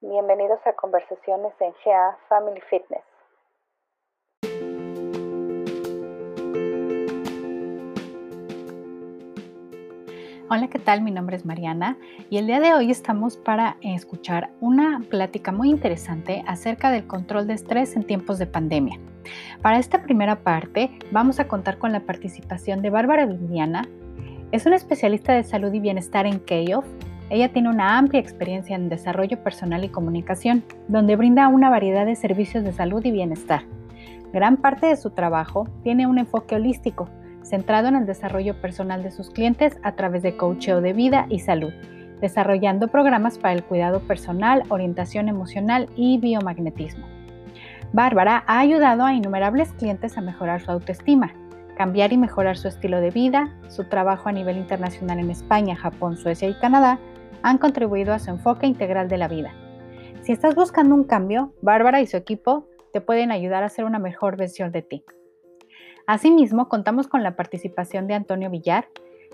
Bienvenidos a conversaciones en GA Family Fitness. Hola, ¿qué tal? Mi nombre es Mariana y el día de hoy estamos para escuchar una plática muy interesante acerca del control de estrés en tiempos de pandemia. Para esta primera parte vamos a contar con la participación de Bárbara Viviana. Es una especialista de salud y bienestar en Keyof. Ella tiene una amplia experiencia en desarrollo personal y comunicación, donde brinda una variedad de servicios de salud y bienestar. Gran parte de su trabajo tiene un enfoque holístico centrado en el desarrollo personal de sus clientes a través de coacheo de vida y salud, desarrollando programas para el cuidado personal, orientación emocional y biomagnetismo. Bárbara ha ayudado a innumerables clientes a mejorar su autoestima, cambiar y mejorar su estilo de vida, su trabajo a nivel internacional en España, Japón, Suecia y Canadá han contribuido a su enfoque integral de la vida. Si estás buscando un cambio, Bárbara y su equipo te pueden ayudar a ser una mejor versión de ti. Asimismo, contamos con la participación de Antonio Villar,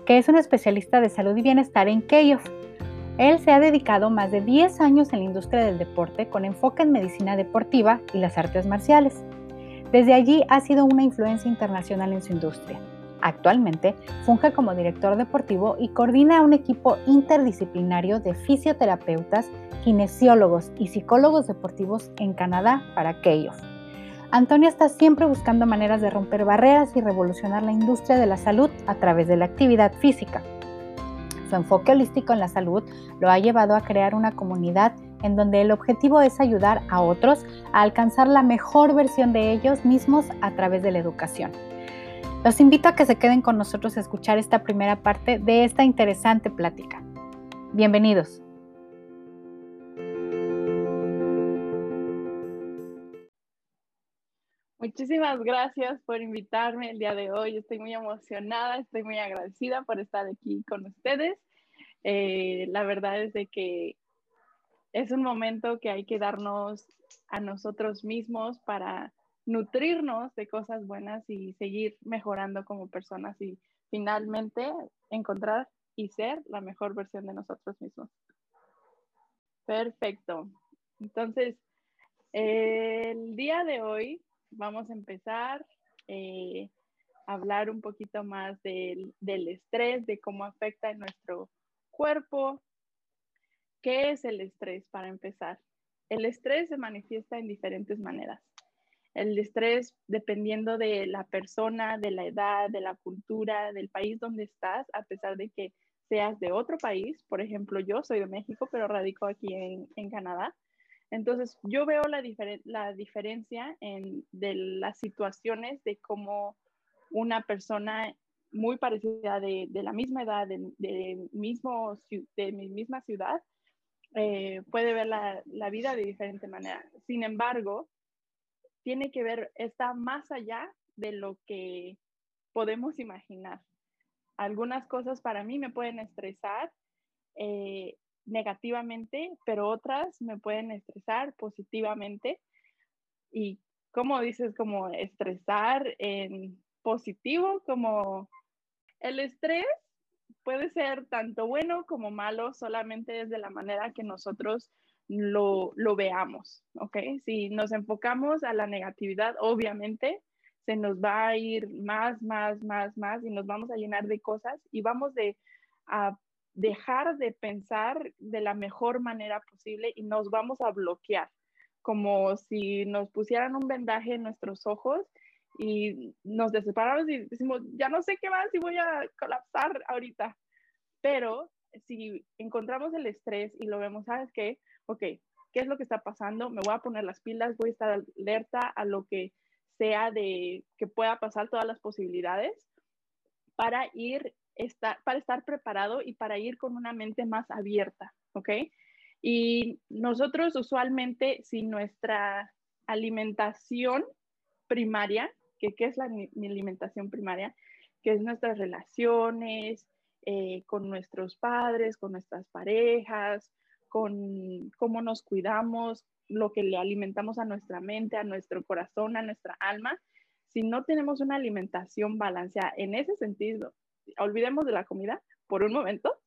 que es un especialista de salud y bienestar en Keyof. Él se ha dedicado más de 10 años en la industria del deporte con enfoque en medicina deportiva y las artes marciales. Desde allí ha sido una influencia internacional en su industria. Actualmente funge como director deportivo y coordina un equipo interdisciplinario de fisioterapeutas, kinesiólogos y psicólogos deportivos en Canadá para Keyof. Antonio está siempre buscando maneras de romper barreras y revolucionar la industria de la salud a través de la actividad física. Su enfoque holístico en la salud lo ha llevado a crear una comunidad en donde el objetivo es ayudar a otros a alcanzar la mejor versión de ellos mismos a través de la educación. Los invito a que se queden con nosotros a escuchar esta primera parte de esta interesante plática. Bienvenidos. Muchísimas gracias por invitarme el día de hoy. Estoy muy emocionada, estoy muy agradecida por estar aquí con ustedes. Eh, la verdad es de que es un momento que hay que darnos a nosotros mismos para nutrirnos de cosas buenas y seguir mejorando como personas y finalmente encontrar y ser la mejor versión de nosotros mismos. Perfecto. Entonces, el día de hoy vamos a empezar eh, a hablar un poquito más del, del estrés, de cómo afecta en nuestro cuerpo. ¿Qué es el estrés para empezar? El estrés se manifiesta en diferentes maneras. El estrés, dependiendo de la persona, de la edad, de la cultura, del país donde estás, a pesar de que seas de otro país, por ejemplo, yo soy de México, pero radico aquí en, en Canadá, entonces, yo veo la, la diferencia en, de las situaciones de cómo una persona muy parecida de, de la misma edad, de, de, mismo, de mi misma ciudad, eh, puede ver la, vida de diferente manera. Sin embargo, tiene que ver, está más allá de lo que podemos imaginar. Algunas cosas para mí me pueden estresar eh, negativamente, pero otras me pueden estresar positivamente. Y como dices, como estresar en positivo, como el estrés puede ser tanto bueno como malo, solamente desde la manera que nosotros lo, lo veamos, ¿ok? Si nos enfocamos a la negatividad, obviamente se nos va a ir más, más, más, más y nos vamos a llenar de cosas y vamos de a dejar de pensar de la mejor manera posible y nos vamos a bloquear, como si nos pusieran un vendaje en nuestros ojos y nos desesperamos y decimos, ya no sé qué más y voy a colapsar ahorita. Pero si encontramos el estrés y lo vemos, ¿sabes qué? Ok, ¿qué es lo que está pasando? Me voy a poner las pilas, voy a estar alerta a lo que sea de que pueda pasar todas las posibilidades para ir para estar preparado y para ir con una mente más abierta, ¿ok? Y nosotros usualmente, si nuestra alimentación primaria, que qué es la alimentación primaria, que es nuestras relaciones eh, con nuestros padres, con nuestras parejas, con cómo nos cuidamos, lo que le alimentamos a nuestra mente, a nuestro corazón, a nuestra alma, si no tenemos una alimentación balanceada en ese sentido, olvidemos de la comida por un momento,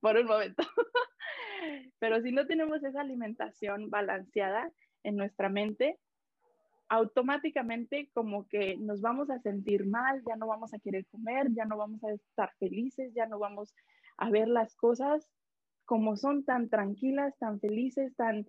por un momento. Pero si no tenemos esa alimentación balanceada en nuestra mente, automáticamente como que nos vamos a sentir mal, ya no vamos a querer comer, ya no vamos a estar felices, ya no vamos a ver las cosas como son tan tranquilas, tan felices, tan,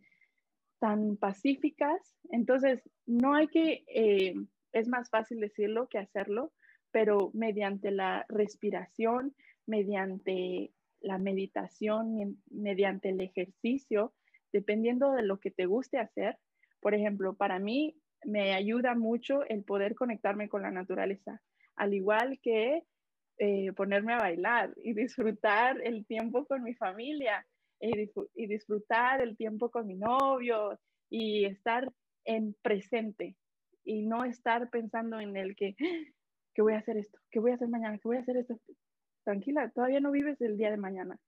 tan pacíficas. Entonces, no hay que, eh, es más fácil decirlo que hacerlo, pero mediante la respiración, mediante la meditación, mediante el ejercicio, dependiendo de lo que te guste hacer. Por ejemplo, para mí me ayuda mucho el poder conectarme con la naturaleza, al igual que eh, ponerme a bailar y disfrutar el tiempo con mi familia y, disfrutar el tiempo con mi novio y estar en presente y no estar pensando en el que, que voy a hacer esto, que voy a hacer mañana, que voy a hacer esto. Tranquila, todavía no vives el día de mañana.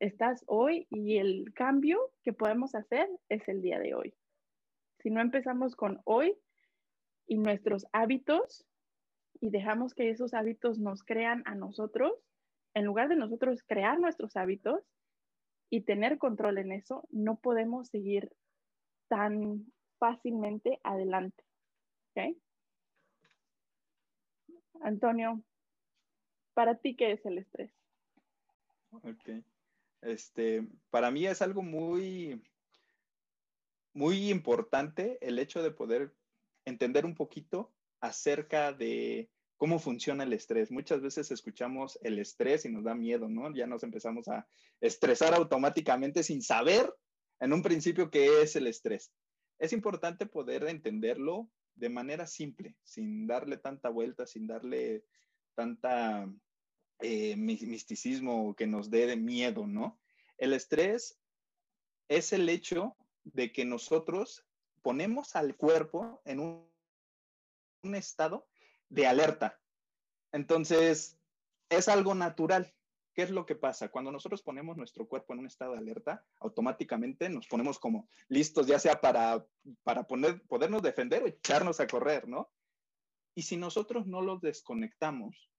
Estás hoy y el cambio que podemos hacer es el día de hoy. Si no empezamos con hoy y nuestros hábitos y dejamos que esos hábitos nos crean a nosotros, en lugar de nosotros crear nuestros hábitos y tener control en eso, no podemos seguir tan fácilmente adelante. ¿Okay? Antonio, ¿para ti qué es el estrés? Ok. Este, para mí es algo muy, muy importante el hecho de poder entender un poquito acerca de cómo funciona el estrés. Muchas veces escuchamos el estrés y nos da miedo, ¿no? Ya nos empezamos a estresar automáticamente sin saber en un principio qué es el estrés. Es importante poder entenderlo de manera simple, sin darle tanta vuelta, sin darle tanta eh, misticismo que nos dé miedo, ¿no? El estrés es el hecho de que nosotros ponemos al cuerpo en un, estado de alerta. Entonces, es algo natural. ¿Qué es lo que pasa? Cuando nosotros ponemos nuestro cuerpo en un estado de alerta, automáticamente nos ponemos como listos, ya sea para, para poner, podernos defender o echarnos a correr, ¿no? Y si nosotros no los desconectamos,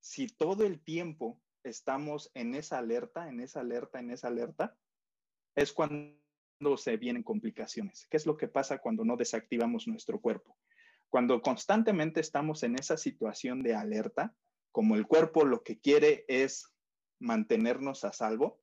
si todo el tiempo estamos en esa alerta, en esa alerta, en esa alerta, es cuando se vienen complicaciones. ¿Qué es lo que pasa cuando no desactivamos nuestro cuerpo? Cuando constantemente estamos en esa situación de alerta, como el cuerpo lo que quiere es mantenernos a salvo,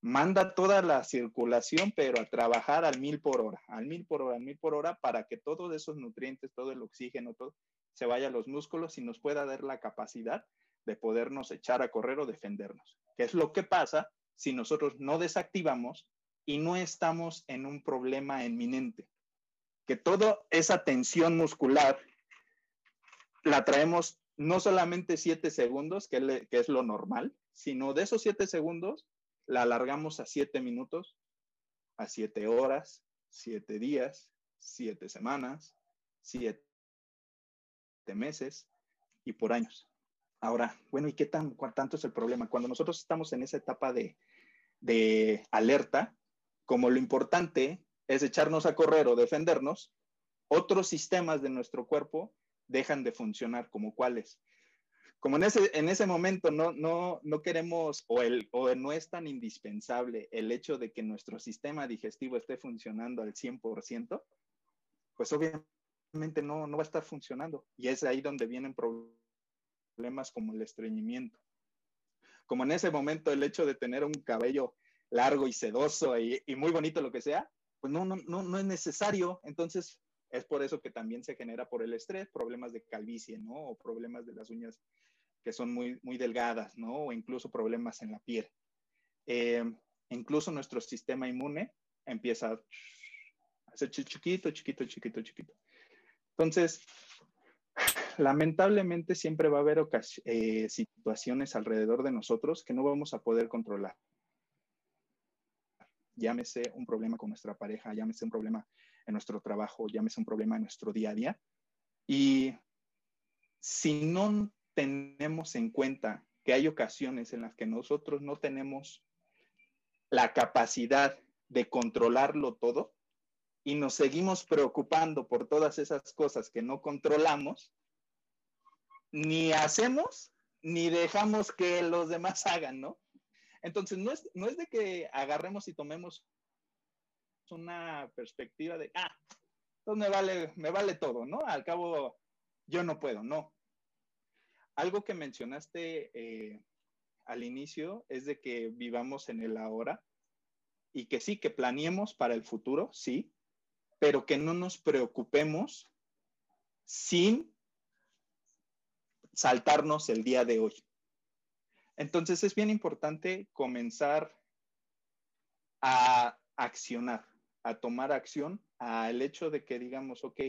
manda toda la circulación, pero a trabajar al mil por hora, al mil por hora, al mil por hora, para que todos esos nutrientes, todo el oxígeno, todo se vaya a los músculos y nos pueda dar la capacidad de podernos echar a correr o defendernos. ¿Qué es lo que pasa si nosotros no desactivamos y no estamos en un problema inminente? Que toda esa tensión muscular la traemos no solamente siete segundos, que, es lo normal, sino de esos siete segundos la alargamos a siete minutos, a siete horas, siete días, siete semanas, siete meses y por años. Ahora, bueno, ¿y qué tan, tanto es el problema? Cuando nosotros estamos en esa etapa de, de alerta, como lo importante es echarnos a correr o defendernos, otros sistemas de nuestro cuerpo dejan de funcionar, como cuáles como en ese, en ese momento no, no, no queremos o, el, o no es tan indispensable el hecho de que nuestro sistema digestivo esté funcionando al 100%, pues obviamente no, no va a estar funcionando. Y es ahí donde vienen problemas como el estreñimiento. Como en ese momento el hecho de tener un cabello largo y sedoso y, muy bonito, lo que sea, pues no, no, no, no es necesario. Entonces, es por eso que también se genera por el estrés problemas de calvicie, ¿no? O problemas de las uñas que son muy, muy delgadas, ¿no? O incluso problemas en la piel. Eh, incluso nuestro sistema inmune empieza a hacer chiquito, chiquito, chiquito, chiquito. Entonces, lamentablemente siempre va a haber eh, situaciones alrededor de nosotros que no vamos a poder controlar. Llámese un problema con nuestra pareja, llámese un problema en nuestro trabajo, llámese un problema en nuestro día a día. Y si no tenemos en cuenta que hay ocasiones en las que nosotros no tenemos la capacidad de controlarlo todo y nos seguimos preocupando por todas esas cosas que no controlamos, ni hacemos ni dejamos que los demás hagan, ¿no? Entonces, no es, no es de que agarremos y tomemos una perspectiva de, ah, entonces me vale, me vale todo, ¿no? Al cabo, yo no puedo, no. Algo que mencionaste eh, al inicio es de que vivamos en el ahora y que sí, que planeemos para el futuro, sí, pero que no nos preocupemos sin saltarnos el día de hoy. Entonces es bien importante comenzar a accionar, a tomar acción al hecho de que digamos, ok,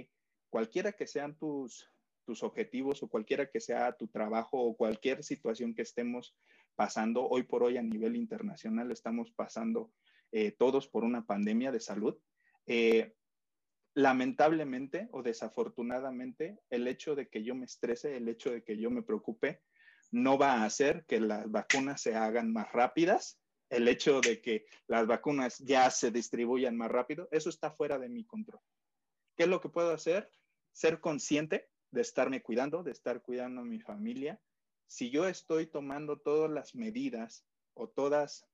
cualquiera que sean tus, tus objetivos o cualquiera que sea tu trabajo o cualquier situación que estemos pasando, hoy por hoy a nivel internacional estamos pasando eh, todos por una pandemia de salud. Eh, lamentablemente o desafortunadamente, el hecho de que yo me estrese, el hecho de que yo me preocupe, no va a hacer que las vacunas se hagan más rápidas. El hecho de que las vacunas ya se distribuyan más rápido, eso está fuera de mi control. ¿Qué es lo que puedo hacer? Ser consciente de estarme cuidando, de estar cuidando a mi familia. Si yo estoy tomando todas las medidas o todos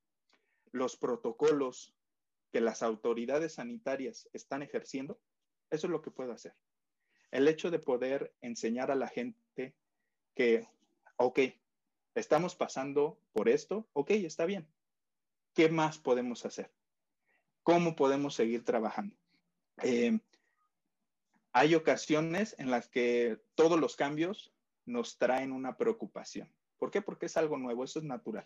los protocolos que las autoridades sanitarias están ejerciendo, eso es lo que puedo hacer. El hecho de poder enseñar a la gente que, ok, estamos pasando por esto, ok, está bien. ¿Qué más podemos hacer? ¿Cómo podemos seguir trabajando? Eh, hay ocasiones en las que todos los cambios nos traen una preocupación. ¿Por qué? Porque es algo nuevo, eso es natural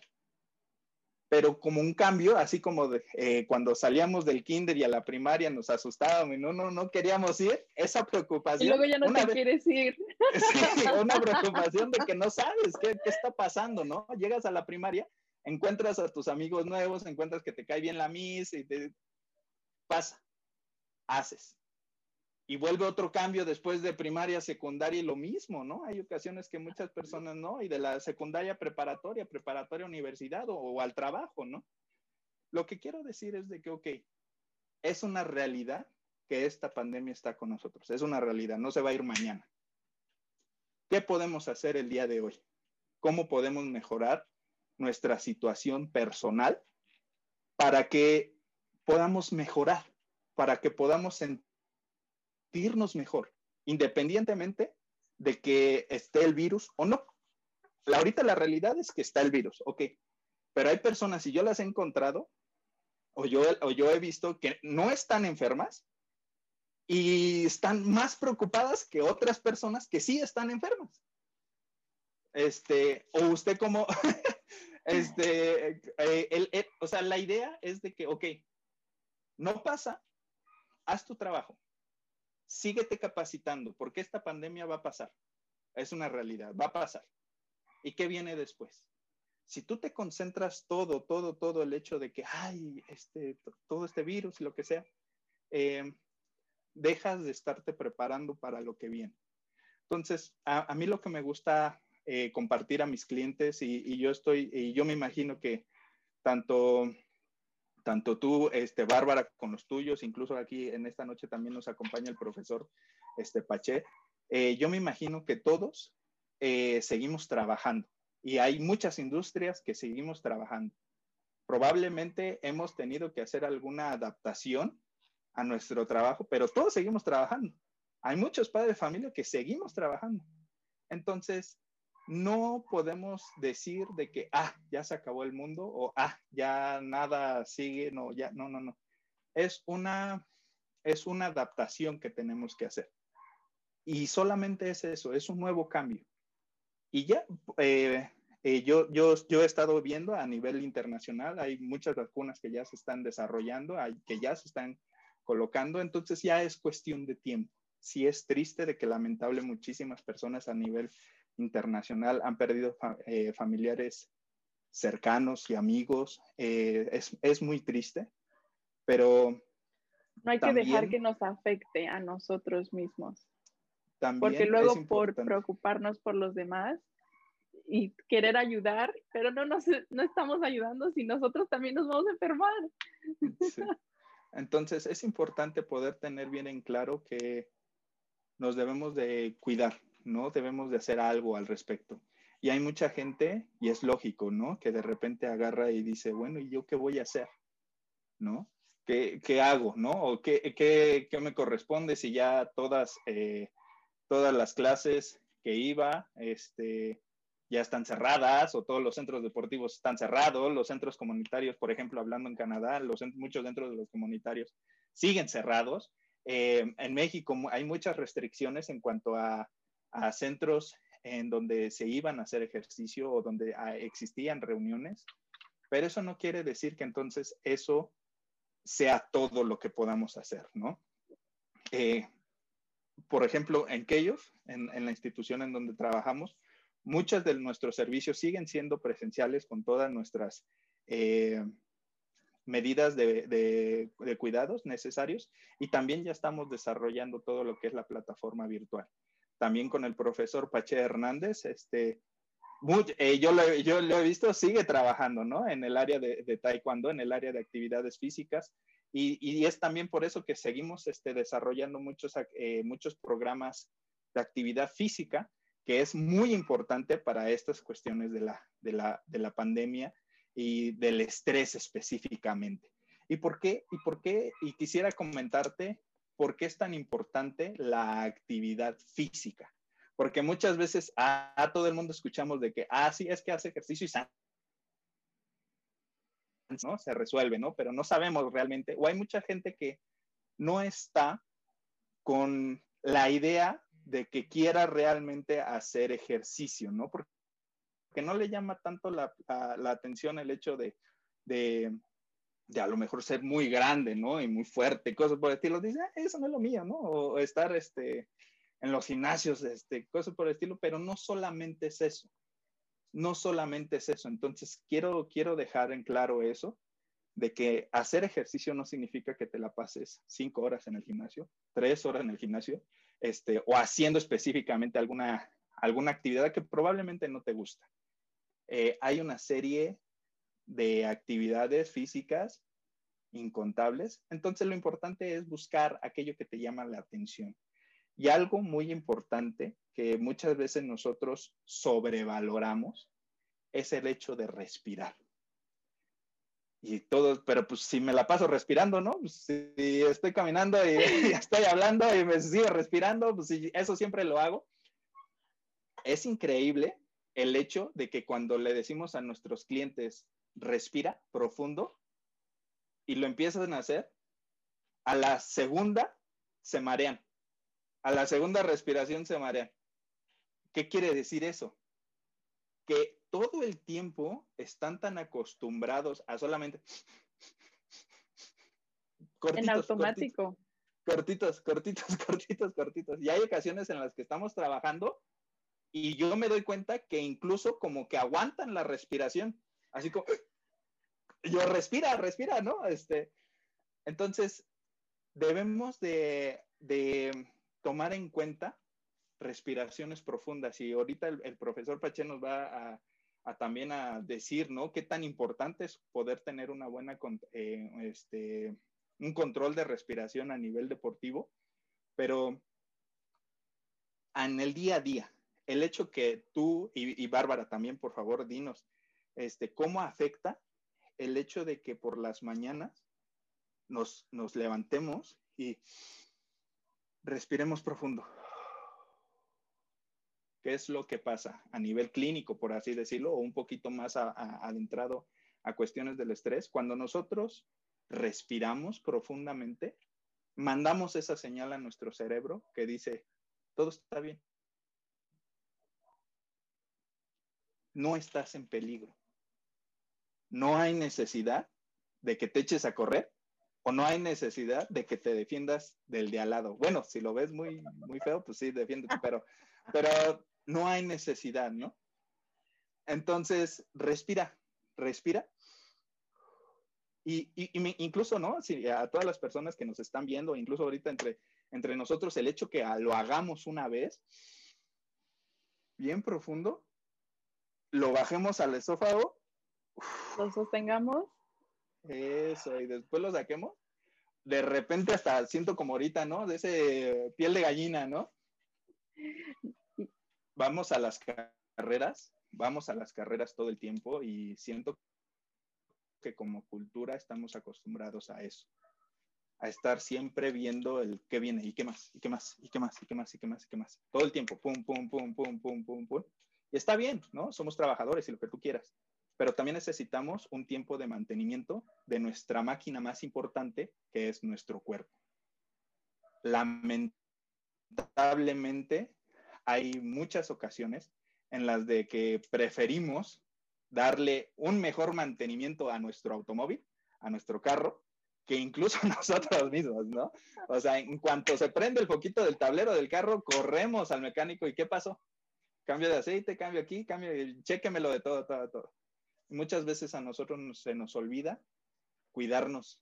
pero como un cambio, así como eh, cuando salíamos del kinder y a la primaria nos asustábamos y no, no, no queríamos ir, esa preocupación. Y luego ya no te quieres ir. Sí, una preocupación de que no sabes qué, qué está pasando, ¿no? Llegas a la primaria, encuentras a tus amigos nuevos, encuentras que te cae bien la misa y te pasa, haces y vuelve otro cambio después de primaria, secundaria y lo mismo, ¿no? Hay ocasiones que muchas personas no, y de la secundaria preparatoria, preparatoria universidad o, o, al trabajo, ¿no? Lo que quiero decir es de que, ok, es una realidad que esta pandemia está con nosotros, es una realidad, no se va a ir mañana. ¿Qué podemos hacer el día de hoy? ¿Cómo podemos mejorar nuestra situación personal para que podamos mejorar, para que podamos sentir sentirnos mejor, independientemente de que esté el virus o no. La, ahorita la realidad es que está el virus, ok, pero hay personas, y yo las he encontrado, o yo, o yo he visto que no están enfermas y están más preocupadas que otras personas que sí están enfermas. Este, o usted como, este, eh, o sea, la idea es de que, ok, no pasa, haz tu trabajo síguete capacitando, porque esta pandemia va a pasar. Es una realidad, va a pasar. ¿Y qué viene después? Si tú te concentras todo, todo, todo el hecho de que, hay este, todo este virus y lo que sea, eh, dejas de estarte preparando para lo que viene. Entonces, a, mí lo que me gusta eh, compartir a mis clientes y, y, yo estoy, y yo me imagino que tanto tanto tú, este, Bárbara, con los tuyos, incluso aquí en esta noche también nos acompaña el profesor este, Paché. Eh, yo me imagino que todos eh, seguimos trabajando y hay muchas industrias que seguimos trabajando. Probablemente hemos tenido que hacer alguna adaptación a nuestro trabajo, pero todos seguimos trabajando. Hay muchos padres de familia que seguimos trabajando. Entonces, no podemos decir de que, ah, ya se acabó el mundo o, ah, ya nada sigue, no, ya, no, no, no. Es una, es una adaptación que tenemos que hacer. Y solamente es eso, es un nuevo cambio. Y ya, eh, eh, yo, yo, yo he estado viendo a nivel internacional, hay muchas vacunas que ya se están desarrollando, hay, que ya se están colocando, entonces ya es cuestión de tiempo. Sí es triste de que lamentable muchísimas personas a nivel internacional han perdido eh, familiares cercanos y amigos. Eh, es, es, muy triste, pero... No hay que dejar que nos afecte a nosotros mismos. También Porque luego por preocuparnos por los demás y querer ayudar, pero no, nos, no estamos ayudando si nosotros también nos vamos a enfermar. Sí. Entonces es importante poder tener bien en claro que nos debemos de cuidar, ¿no? Debemos de hacer algo al respecto. Y hay mucha gente, y es lógico, ¿no? Que de repente agarra y dice, bueno, ¿y yo qué voy a hacer? ¿No? ¿Qué, qué hago? ¿No? ¿O qué, qué, qué, me corresponde si ya todas, eh, todas las clases que iba, este, ya están cerradas o todos los centros deportivos están cerrados, los centros comunitarios, por ejemplo, hablando en Canadá, los, muchos dentro de los comunitarios siguen cerrados. Eh, en México hay muchas restricciones en cuanto a, a, centros en donde se iban a hacer ejercicio o donde ah, existían reuniones, pero eso no quiere decir que entonces eso sea todo lo que podamos hacer, ¿no? Eh, por ejemplo, en Keyos, en, en la institución en donde trabajamos, Muchos de nuestros servicios siguen siendo presenciales con todas nuestras eh, medidas de, cuidados necesarios y también ya estamos desarrollando todo lo que es la plataforma virtual. También con el profesor Pache Hernández, este, eh, yo, lo, yo, lo, he visto, sigue trabajando, ¿no? En el área de, taekwondo, en el área de actividades físicas. Y, es también por eso que seguimos este, desarrollando muchos, eh, muchos programas de actividad física que es muy importante para estas cuestiones de la, de la, de la pandemia y del estrés específicamente. ¿Y por qué? ¿Y por qué? Y quisiera comentarte por qué es tan importante la actividad física. Porque muchas veces a, todo el mundo escuchamos de que, ah, sí, es que hace ejercicio y ¿no? Se resuelve, ¿no? Pero no sabemos realmente, o hay mucha gente que no está con la idea de que quiera realmente hacer ejercicio, ¿no? Porque no le llama tanto la, atención el hecho de, de, a lo mejor ser muy grande, ¿no? Y muy fuerte, cosas por el estilo. Dice, ah, eso no es lo mío, ¿no? O estar este, en los gimnasios, este, cosas por el estilo, pero no solamente es eso. No solamente es eso. Entonces, quiero, quiero dejar en claro eso, de que hacer ejercicio no significa que te la pases cinco horas en el gimnasio, tres horas en el gimnasio, este, o haciendo específicamente alguna, alguna actividad que probablemente no te gusta. Eh, hay una serie de actividades físicas incontables, entonces lo importante es buscar aquello que te llama la atención. Y algo muy importante que muchas veces nosotros sobrevaloramos es el hecho de respirar y todo, pero pues si me la paso respirando, ¿no? Pues, si estoy caminando y, estoy hablando y me sigo respirando, pues eso siempre lo hago. Es increíble el hecho de que cuando le decimos a nuestros clientes, respira profundo, y lo empiezan a hacer, a la segunda se marean. A la segunda respiración se marean. ¿Qué quiere decir eso? Que todo el tiempo están tan acostumbrados a solamente... Cortitos, en automático. Cortitos, cortitos, cortitos, cortitos. Y hay ocasiones en las que estamos trabajando y yo me doy cuenta que incluso como que aguantan la respiración. Así como, yo respira, respira, ¿no? Este, entonces, debemos de, de tomar en cuenta respiraciones profundas. Y ahorita el, profesor Pache nos va a, también a decir, ¿no? Qué tan importante es poder tener una buena, eh, este, un control de respiración a nivel deportivo, pero en el día a día, el hecho que tú y, Bárbara también, por favor, dinos, este, ¿cómo afecta el hecho de que por las mañanas nos, nos levantemos y respiremos profundo? qué es lo que pasa a nivel clínico, por así decirlo, o un poquito más adentrado a cuestiones del estrés. Cuando nosotros respiramos profundamente, mandamos esa señal a nuestro cerebro que dice, todo está bien. No estás en peligro. No hay necesidad de que te eches a correr o no hay necesidad de que te defiendas del de al lado. Bueno, si lo ves muy, muy feo, pues sí, defiéndete, pero, pero no hay necesidad, ¿no? Entonces, respira, respira. Y, incluso, ¿no? Si a todas las personas que nos están viendo, incluso ahorita entre, entre nosotros, el hecho que lo hagamos una vez, bien profundo, lo bajemos al esófago. Lo sostengamos. Eso, y después lo saquemos. De repente hasta siento como ahorita, ¿no? De ese piel de gallina, ¿no? vamos a las carreras vamos a las carreras todo el tiempo y siento que como cultura estamos acostumbrados a eso, a estar siempre viendo el qué viene y qué más, y qué más, y qué más, y qué más, y qué más, y qué más. Todo el tiempo, pum, pum, pum, pum, pum, pum, pum. Y está bien, ¿no? Somos trabajadores y lo que tú quieras, pero también necesitamos un tiempo de mantenimiento de nuestra máquina más importante, que es nuestro cuerpo. Lamentablemente, hay muchas ocasiones en las de que preferimos darle un mejor mantenimiento a nuestro automóvil, a nuestro carro, que incluso nosotros mismos, ¿no? O sea, en cuanto se prende el poquito del tablero del carro, corremos al mecánico y ¿qué pasó? Cambio de aceite, cambio aquí, cambio, chéquemelo de todo, todo, todo. Muchas veces a nosotros se nos olvida cuidarnos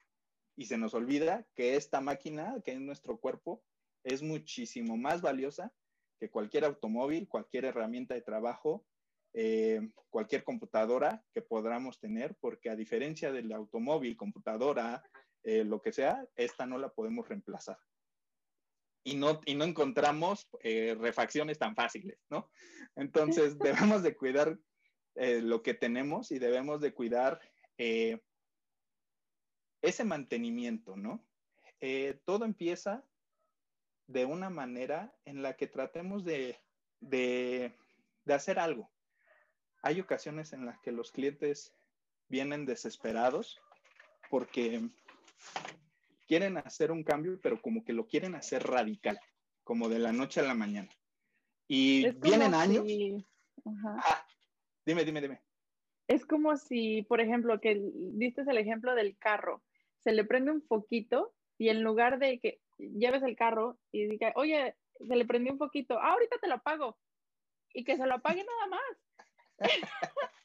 y se nos olvida que esta máquina, que es nuestro cuerpo, es muchísimo más valiosa que cualquier automóvil, cualquier herramienta de trabajo, eh, cualquier computadora que podamos tener, porque a diferencia del automóvil, computadora, eh, lo que sea, esta no la podemos reemplazar. Y no, y no encontramos eh, refacciones tan fáciles, ¿no? Entonces debemos de cuidar lo que tenemos y debemos de cuidar ese mantenimiento, ¿no? todo empieza de una manera en la que tratemos de, hacer algo. Hay ocasiones en las que los clientes vienen desesperados porque quieren hacer un cambio, pero como que lo quieren hacer radical, como de la noche a la mañana. Y vienen años. Ah, dime, dime, dime. Es como si, por ejemplo, que diste el ejemplo del carro, se le prende un foquito y en lugar de que lleves el carro y diga, oye, se le prendió un poquito, ah, ahorita te lo pago. Y que se lo apague nada más.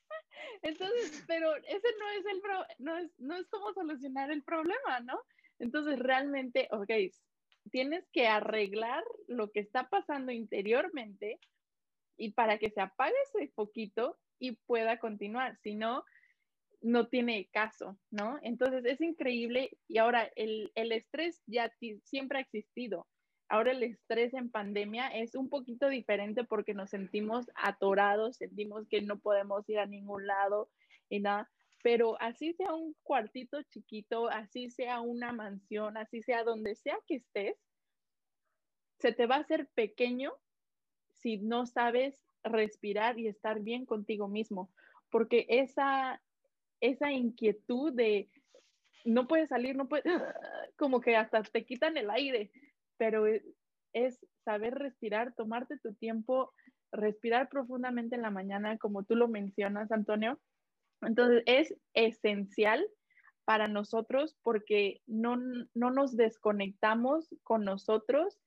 Entonces, pero ese no es el no es, no es como solucionar el problema, ¿no? Entonces, realmente, ok, tienes que arreglar lo que está pasando interiormente y para que se apague ese poquito y pueda continuar. Si no, no tiene caso, ¿no? Entonces es increíble y ahora el, estrés ya siempre ha existido. Ahora el estrés en pandemia es un poquito diferente porque nos sentimos atorados, sentimos que no podemos ir a ningún lado y nada, pero así sea un cuartito chiquito, así sea una mansión, así sea donde sea que estés, se te va a hacer pequeño si no sabes respirar y estar bien contigo mismo, porque esa, esa inquietud de no puedes salir, no puedes, como que hasta te quitan el aire, pero e, es, saber respirar, tomarte tu tiempo, respirar profundamente en la mañana, como tú lo mencionas, Antonio. Entonces, es esencial para nosotros porque no, no nos desconectamos con nosotros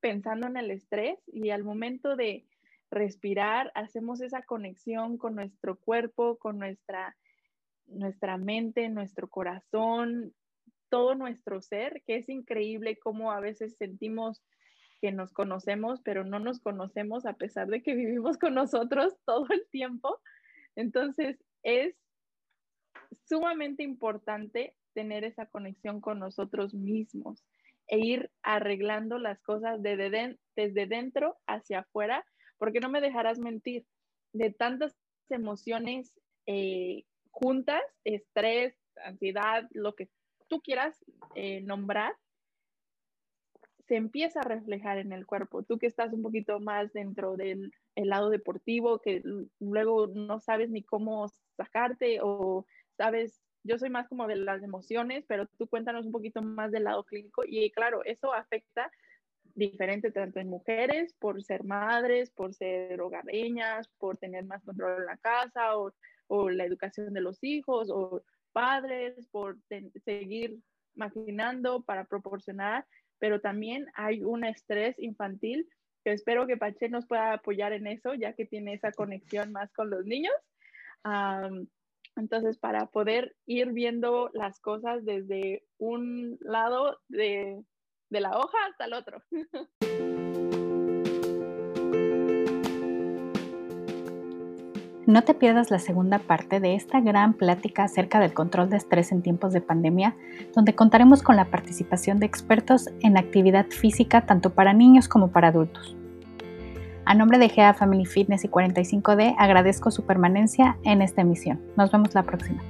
pensando en el estrés y al momento de respirar, hacemos esa conexión con nuestro cuerpo, con nuestra nuestra mente, nuestro corazón, todo nuestro ser, que es increíble cómo a veces sentimos que nos conocemos, pero no nos conocemos a pesar de que vivimos con nosotros todo el tiempo. Entonces, es sumamente importante tener esa conexión con nosotros mismos e ir arreglando las cosas desde, dentro hacia afuera, porque no me dejarás mentir, de tantas emociones eh, juntas, estrés, ansiedad, lo que tú quieras eh, nombrar, se empieza a reflejar en el cuerpo. Tú que estás un poquito más dentro del lado deportivo, que luego no sabes ni cómo sacarte o sabes, yo soy más como de las emociones, pero tú cuéntanos un poquito más del lado clínico y claro, eso afecta diferente tanto en mujeres por ser madres, por ser hogareñas, por tener más control en la casa o o la educación de los hijos o padres por seguir maquinando para proporcionar, pero también hay un estrés infantil que espero que Pache nos pueda apoyar en eso, ya que tiene esa conexión más con los niños. entonces, para poder ir viendo las cosas desde un lado de, de la hoja hasta el otro. No te pierdas la segunda parte de esta gran plática acerca del control de estrés en tiempos de pandemia, donde contaremos con la participación de expertos en actividad física tanto para niños como para adultos. A nombre de GEA Family Fitness y 45D, agradezco su permanencia en esta emisión. Nos vemos la próxima.